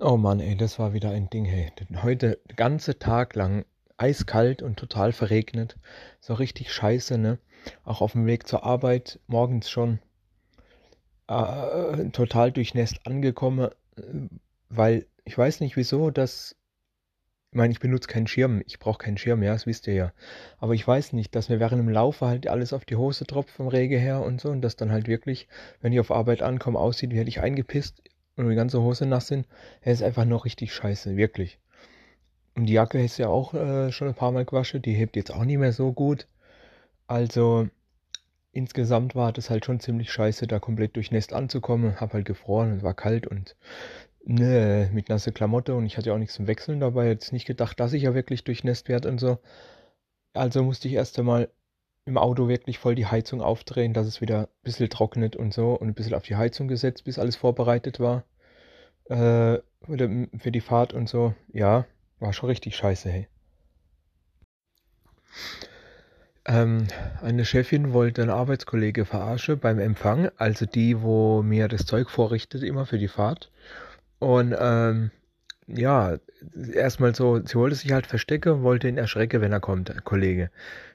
Oh Mann, ey, das war wieder ein Ding, hey. Heute den ganzen Tag lang eiskalt und total verregnet. So richtig scheiße, ne? Auch auf dem Weg zur Arbeit morgens schon äh, total durchnässt angekommen, weil ich weiß nicht wieso, dass ich meine, ich benutze keinen Schirm, ich brauche keinen Schirm, ja, das wisst ihr ja. Aber ich weiß nicht, dass mir während dem Laufe halt alles auf die Hose tropft vom Regen her und so und das dann halt wirklich, wenn ich auf Arbeit ankomme, aussieht, wie hätte ich eingepisst und die ganze Hose nass sind, er ist einfach nur richtig scheiße, wirklich. Und die Jacke ist ja auch äh, schon ein paar Mal gewaschen, die hebt jetzt auch nicht mehr so gut. Also insgesamt war das halt schon ziemlich scheiße, da komplett durchnässt anzukommen. Hab halt gefroren, es war kalt und ne, mit nasse Klamotte und ich hatte ja auch nichts zum Wechseln dabei. Jetzt nicht gedacht, dass ich ja wirklich durchnässt werde und so. Also musste ich erst einmal im Auto wirklich voll die Heizung aufdrehen, dass es wieder ein bisschen trocknet und so und ein bisschen auf die Heizung gesetzt, bis alles vorbereitet war. Äh, für die Fahrt und so. Ja, war schon richtig scheiße, hey. Ähm, eine Chefin wollte einen Arbeitskollege verarschen beim Empfang, also die, wo mir das Zeug vorrichtet, immer für die Fahrt. Und ähm, ja, erstmal so, sie wollte sich halt verstecken, wollte ihn erschrecken, wenn er kommt, Kollege.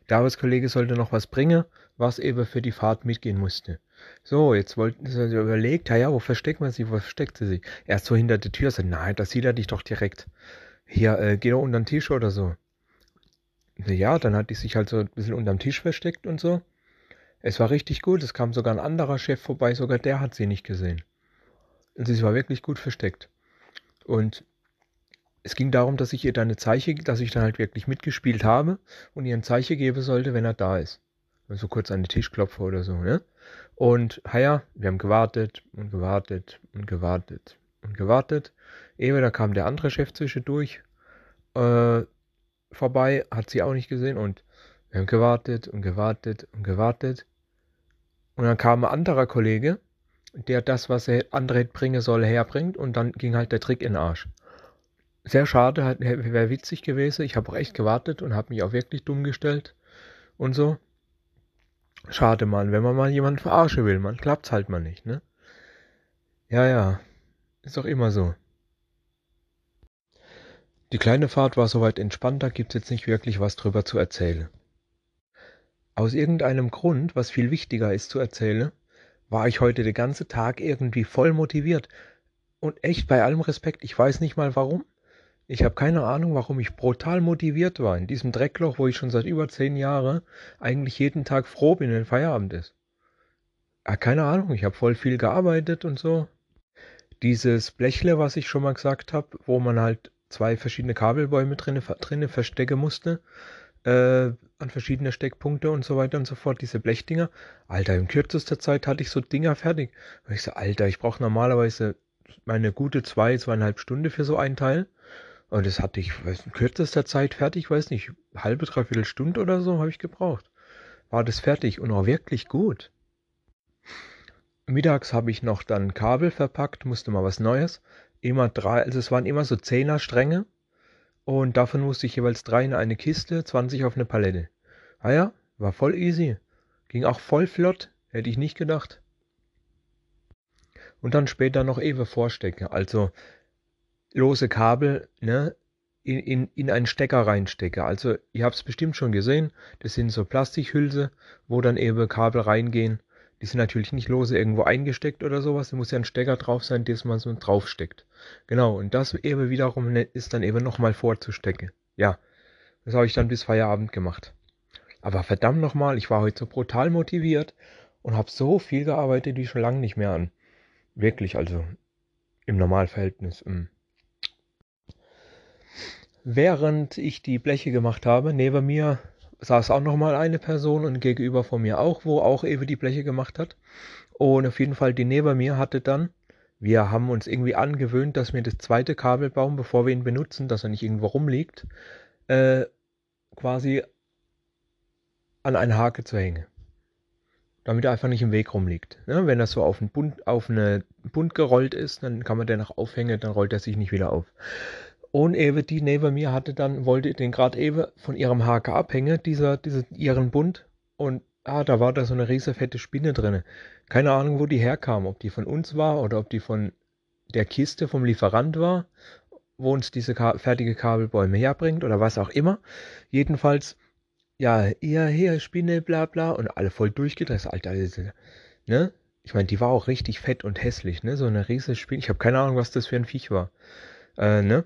Der Arbeitskollege sollte noch was bringen, was eben für die Fahrt mitgehen musste. So, jetzt wollten sie überlegt, ja, wo versteckt man sie, wo versteckt sie sich? Erst so hinter der Tür, so, nein, da sieht er dich doch direkt. Hier, äh, geh doch unter den Tisch oder so. Ja, dann hat die sich halt so ein bisschen unterm Tisch versteckt und so. Es war richtig gut, es kam sogar ein anderer Chef vorbei, sogar der hat sie nicht gesehen. Und sie war wirklich gut versteckt. Und es ging darum, dass ich ihr dann eine Zeichen, dass ich dann halt wirklich mitgespielt habe und ihr ein Zeichen geben sollte, wenn er da ist. Also kurz an den Tisch klopfe oder so, ne? Und ja, wir haben gewartet und gewartet und gewartet und gewartet. Ehe, da kam der andere Chef zwischendurch äh, vorbei, hat sie auch nicht gesehen und wir haben gewartet und gewartet und gewartet. Und dann kam ein anderer Kollege, der das, was er andere bringen soll, herbringt und dann ging halt der Trick in den Arsch sehr schade, halt, wäre witzig gewesen. Ich habe auch echt gewartet und habe mich auch wirklich dumm gestellt und so. Schade, Mann, wenn man mal jemanden verarschen will, man klappt's halt mal nicht, ne? Ja, ja, ist doch immer so. Die kleine Fahrt war soweit entspannt, da gibt's jetzt nicht wirklich was drüber zu erzählen. Aus irgendeinem Grund, was viel wichtiger ist zu erzählen, war ich heute den ganzen Tag irgendwie voll motiviert. Und echt bei allem Respekt, ich weiß nicht mal warum. Ich habe keine Ahnung, warum ich brutal motiviert war in diesem Dreckloch, wo ich schon seit über zehn Jahren eigentlich jeden Tag froh bin, wenn Feierabend ist. Ah, keine Ahnung, ich habe voll viel gearbeitet und so. Dieses Blechle, was ich schon mal gesagt habe, wo man halt zwei verschiedene Kabelbäume drinne, drinne verstecken musste, äh, an verschiedene Steckpunkte und so weiter und so fort, diese Blechdinger. Alter, in kürzester Zeit hatte ich so Dinger fertig. Und ich so, Alter, ich brauche normalerweise meine gute zwei, zweieinhalb Stunden für so einen Teil. Und das hatte ich weiß, in kürzester Zeit fertig, weiß nicht, halbe, dreiviertel Stunde oder so habe ich gebraucht. War das fertig und auch wirklich gut. Mittags habe ich noch dann Kabel verpackt, musste mal was Neues. Immer drei, also es waren immer so Zehner-Stränge. Und davon musste ich jeweils drei in eine Kiste, 20 auf eine Palette. Ah ja, war voll easy. Ging auch voll flott, hätte ich nicht gedacht. Und dann später noch Ewe vorstecken. Also lose Kabel ne, in, in, in einen Stecker reinstecke. Also ihr habt es bestimmt schon gesehen, das sind so Plastikhülse, wo dann eben Kabel reingehen. Die sind natürlich nicht lose irgendwo eingesteckt oder sowas. Da muss ja ein Stecker drauf sein, das man so draufsteckt. Genau, und das eben wiederum ne, ist dann eben nochmal vorzustecken. Ja, das habe ich dann bis Feierabend gemacht. Aber verdammt nochmal, ich war heute so brutal motiviert und habe so viel gearbeitet wie schon lange nicht mehr an. Wirklich, also im Normalverhältnis. Mh. Während ich die Bleche gemacht habe, neben mir saß auch noch mal eine Person und gegenüber von mir auch, wo auch Ewe die Bleche gemacht hat. Und auf jeden Fall die neben mir hatte dann, wir haben uns irgendwie angewöhnt, dass wir das zweite Kabelbaum, bevor wir ihn benutzen, dass er nicht irgendwo rumliegt, äh, quasi an eine Hake zu hängen. Damit er einfach nicht im Weg rumliegt. Ja, wenn er so auf, ein Bund, auf eine Bund gerollt ist, dann kann man den noch aufhängen, dann rollt er sich nicht wieder auf. Und eben die neben mir hatte dann, wollte den gerade eben von ihrem Haken abhängen, dieser, dieser, ihren Bund. Und ah, da war da so eine riesige fette Spinne drin. Keine Ahnung, wo die herkam, ob die von uns war oder ob die von der Kiste vom Lieferant war, wo uns diese Ka fertige Kabelbäume herbringt oder was auch immer. Jedenfalls, ja, ihr hier, Spinne, bla bla und alle voll durchgedreht. Alter, ne? Ich meine, die war auch richtig fett und hässlich, ne? So eine riesige Spinne. Ich habe keine Ahnung, was das für ein Viech war. Äh, ne?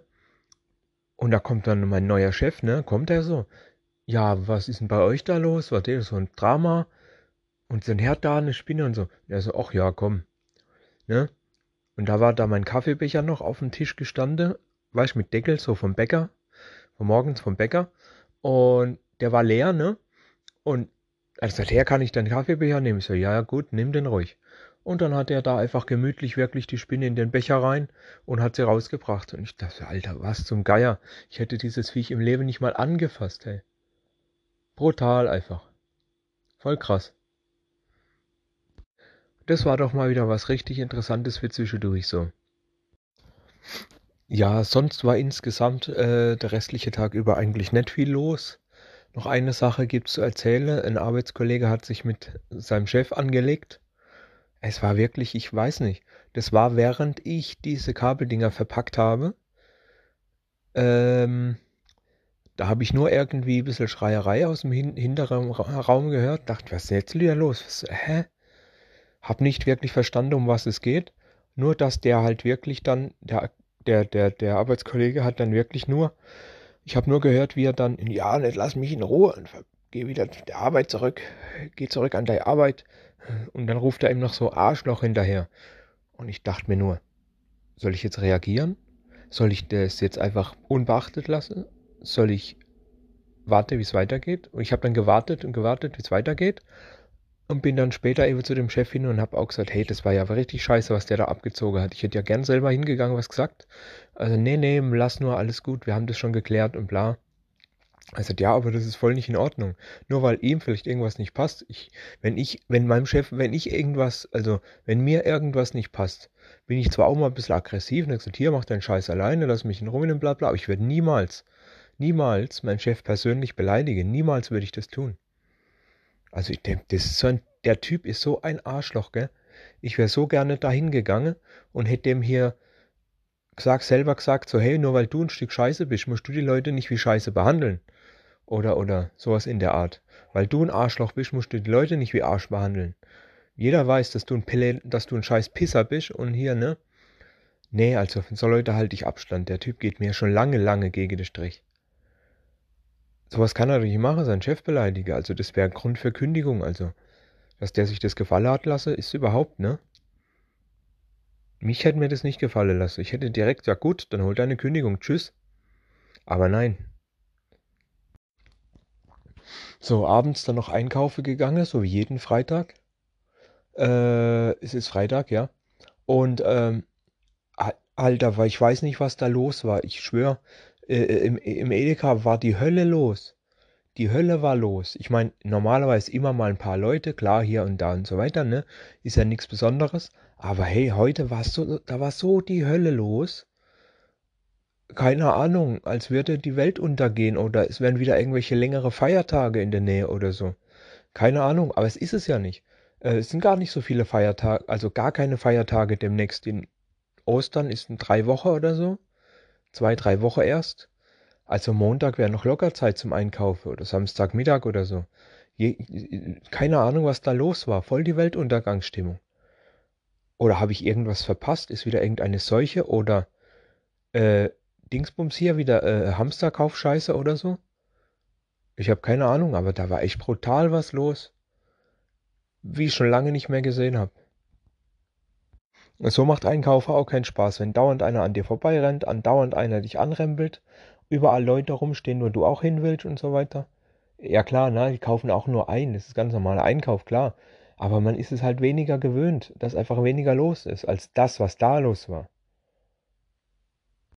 Und da kommt dann mein neuer Chef, ne? Kommt er so. Ja, was ist denn bei euch da los? War das so ein Drama? Und so ein Herd da, eine Spinne und so. Er so, ach ja, komm. Ne? Und da war da mein Kaffeebecher noch auf dem Tisch gestanden, weißt mit Deckel, so vom Bäcker, von morgens vom Bäcker. Und der war leer, ne? Und er sagt, her kann ich deinen Kaffeebecher nehmen? Ich so, ja, gut, nimm den ruhig. Und dann hat er da einfach gemütlich wirklich die Spinne in den Becher rein und hat sie rausgebracht. Und ich dachte, Alter, was zum Geier. Ich hätte dieses Viech im Leben nicht mal angefasst, hey. Brutal einfach. Voll krass. Das war doch mal wieder was richtig Interessantes für zwischendurch so. Ja, sonst war insgesamt äh, der restliche Tag über eigentlich nicht viel los. Noch eine Sache gibt zu erzählen. Ein Arbeitskollege hat sich mit seinem Chef angelegt es war wirklich, ich weiß nicht. Das war während ich diese Kabeldinger verpackt habe. Ähm, da habe ich nur irgendwie ein bisschen Schreierei aus dem hin hinteren Raum gehört. Dachte, was ist jetzt wieder los? Was, hä? Hab nicht wirklich verstanden, um was es geht. Nur, dass der halt wirklich dann, der, der, der, der Arbeitskollege hat dann wirklich nur, ich habe nur gehört, wie er dann, ja, nicht lass mich in Ruhe und geh wieder der Arbeit zurück, geh zurück an deine Arbeit. Und dann ruft er ihm noch so Arschloch hinterher. Und ich dachte mir nur, soll ich jetzt reagieren? Soll ich das jetzt einfach unbeachtet lassen? Soll ich warten, wie es weitergeht? Und ich habe dann gewartet und gewartet, wie es weitergeht. Und bin dann später eben zu dem Chef hin und habe auch gesagt, hey, das war ja richtig scheiße, was der da abgezogen hat. Ich hätte ja gern selber hingegangen, was gesagt. Also, nee, nee, lass nur, alles gut, wir haben das schon geklärt und bla. Er sagt, ja, aber das ist voll nicht in Ordnung. Nur weil ihm vielleicht irgendwas nicht passt. Ich, wenn ich, wenn meinem Chef, wenn ich irgendwas, also wenn mir irgendwas nicht passt, bin ich zwar auch mal ein bisschen aggressiv und gesagt, hier, mach deinen Scheiß alleine, lass mich in Ruhe bla bla, aber ich werde niemals, niemals meinen Chef persönlich beleidigen. Niemals würde ich das tun. Also ich denke, das ist so ein, der Typ ist so ein Arschloch, gell? Ich wäre so gerne dahin gegangen und hätte dem hier gesagt, selber gesagt, so, hey, nur weil du ein Stück Scheiße bist, musst du die Leute nicht wie Scheiße behandeln. Oder, oder sowas in der Art. Weil du ein Arschloch bist, musst du die Leute nicht wie Arsch behandeln. Jeder weiß, dass du ein Pille, dass du ein scheiß Pisser bist und hier, ne? Nee, also von so Leute halte ich Abstand. Der Typ geht mir schon lange, lange gegen den Strich. Sowas kann er doch nicht machen, seinen Chef beleidigen. Also das wäre ein Grund für Kündigung. Also, dass der sich das gefallen hat lasse, ist überhaupt, ne? Mich hätte mir das nicht gefallen lassen. Ich hätte direkt, ja gut, dann hol deine Kündigung, tschüss. Aber nein, so, abends dann noch einkaufen gegangen, so wie jeden Freitag. Äh, es ist Freitag, ja. Und, ähm, Alter, weil ich weiß nicht, was da los war. Ich schwöre, äh, im, im Edeka war die Hölle los. Die Hölle war los. Ich meine, normalerweise immer mal ein paar Leute, klar, hier und da und so weiter, ne? Ist ja nichts Besonderes. Aber hey, heute war so, da war so die Hölle los keine Ahnung, als würde die Welt untergehen oder es wären wieder irgendwelche längere Feiertage in der Nähe oder so. Keine Ahnung, aber es ist es ja nicht. Äh, es sind gar nicht so viele Feiertage, also gar keine Feiertage demnächst. In Ostern ist in drei Wochen oder so. Zwei, drei Wochen erst. Also Montag wäre noch locker Zeit zum Einkaufen oder Samstagmittag oder so. Je, keine Ahnung, was da los war. Voll die Weltuntergangsstimmung. Oder habe ich irgendwas verpasst? Ist wieder irgendeine Seuche oder äh, Dingsbums hier wieder äh, Hamsterkaufscheiße oder so? Ich habe keine Ahnung, aber da war echt brutal was los. Wie ich schon lange nicht mehr gesehen habe. So macht Einkaufen auch keinen Spaß, wenn dauernd einer an dir vorbeirennt, andauernd einer dich anrempelt, überall Leute rumstehen, wo du auch hin willst und so weiter. Ja klar, ne, die kaufen auch nur ein, das ist ganz normaler Einkauf, klar. Aber man ist es halt weniger gewöhnt, dass einfach weniger los ist, als das, was da los war.